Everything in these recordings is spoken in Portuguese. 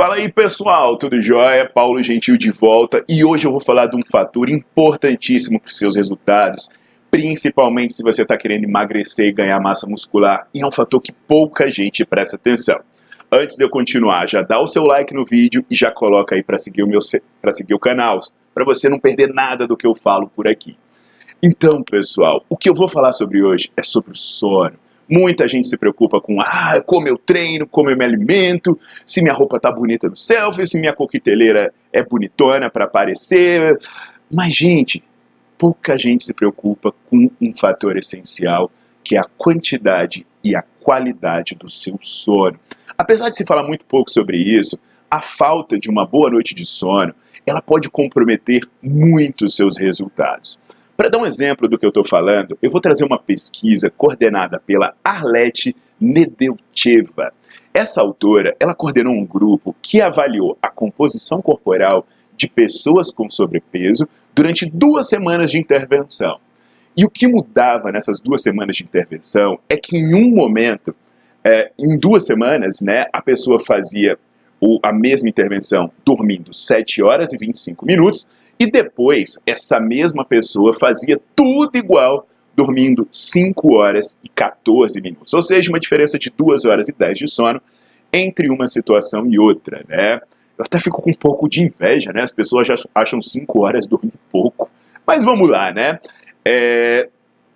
Fala aí pessoal, tudo jóia? Paulo Gentil de volta e hoje eu vou falar de um fator importantíssimo para os seus resultados, principalmente se você está querendo emagrecer e ganhar massa muscular, e é um fator que pouca gente presta atenção. Antes de eu continuar, já dá o seu like no vídeo e já coloca aí para seguir o meu para seguir o canal, para você não perder nada do que eu falo por aqui. Então, pessoal, o que eu vou falar sobre hoje é sobre o sono. Muita gente se preocupa com ah, como eu treino, como eu me alimento, se minha roupa tá bonita no selfie, se minha coqueteleira é bonitona para aparecer. Mas, gente, pouca gente se preocupa com um fator essencial, que é a quantidade e a qualidade do seu sono. Apesar de se falar muito pouco sobre isso, a falta de uma boa noite de sono, ela pode comprometer muito os seus resultados. Para dar um exemplo do que eu estou falando, eu vou trazer uma pesquisa coordenada pela Arlete Nedelcheva. Essa autora, ela coordenou um grupo que avaliou a composição corporal de pessoas com sobrepeso durante duas semanas de intervenção. E o que mudava nessas duas semanas de intervenção é que em um momento, é, em duas semanas, né, a pessoa fazia o, a mesma intervenção dormindo 7 horas e 25 minutos e depois, essa mesma pessoa fazia tudo igual, dormindo 5 horas e 14 minutos. Ou seja, uma diferença de 2 horas e 10 de sono entre uma situação e outra, né? Eu até fico com um pouco de inveja, né? As pessoas já acham 5 horas dormir pouco. Mas vamos lá, né? É,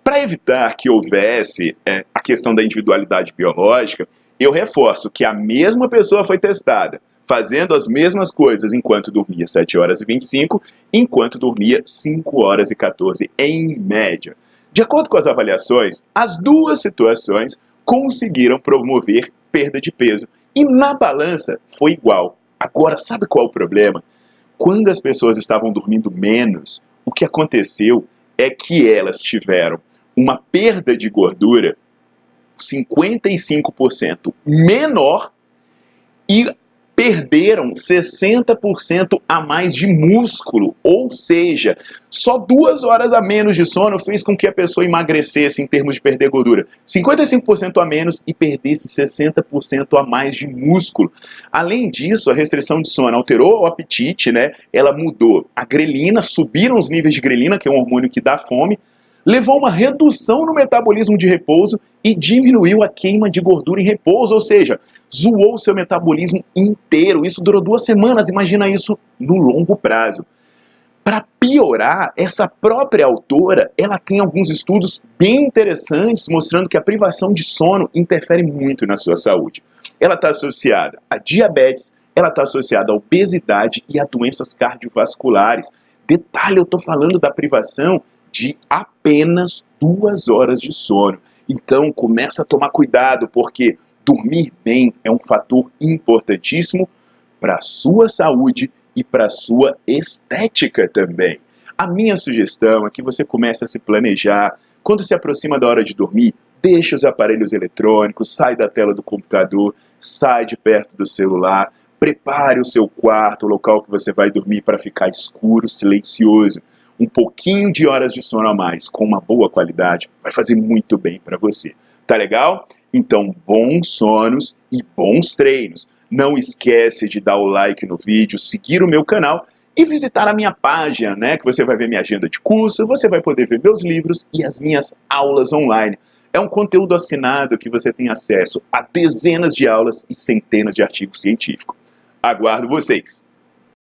Para evitar que houvesse é, a questão da individualidade biológica, eu reforço que a mesma pessoa foi testada fazendo as mesmas coisas enquanto dormia 7 horas e 25, enquanto dormia 5 horas e 14 em média. De acordo com as avaliações, as duas situações conseguiram promover perda de peso e na balança foi igual. Agora, sabe qual é o problema? Quando as pessoas estavam dormindo menos, o que aconteceu é que elas tiveram uma perda de gordura 55% menor e perderam 60% a mais de músculo, ou seja, só duas horas a menos de sono fez com que a pessoa emagrecesse em termos de perder gordura. 55% a menos e perdesse 60% a mais de músculo. Além disso, a restrição de sono alterou o apetite, né? Ela mudou a grelina, subiram os níveis de grelina, que é um hormônio que dá fome, levou a uma redução no metabolismo de repouso e diminuiu a queima de gordura em repouso, ou seja, zoou seu metabolismo inteiro. Isso durou duas semanas, imagina isso no longo prazo. Para piorar, essa própria autora, ela tem alguns estudos bem interessantes mostrando que a privação de sono interfere muito na sua saúde. Ela está associada a diabetes, ela está associada à obesidade e a doenças cardiovasculares. Detalhe, eu estou falando da privação de apenas duas horas de sono. Então começa a tomar cuidado, porque dormir bem é um fator importantíssimo para a sua saúde e para a sua estética também. A minha sugestão é que você comece a se planejar. Quando se aproxima da hora de dormir, deixe os aparelhos eletrônicos, sai da tela do computador, sai de perto do celular, prepare o seu quarto, o local que você vai dormir para ficar escuro, silencioso um pouquinho de horas de sono a mais com uma boa qualidade vai fazer muito bem para você. Tá legal? Então, bons sonos e bons treinos. Não esquece de dar o like no vídeo, seguir o meu canal e visitar a minha página, né? Que você vai ver minha agenda de curso, você vai poder ver meus livros e as minhas aulas online. É um conteúdo assinado que você tem acesso a dezenas de aulas e centenas de artigos científicos. Aguardo vocês!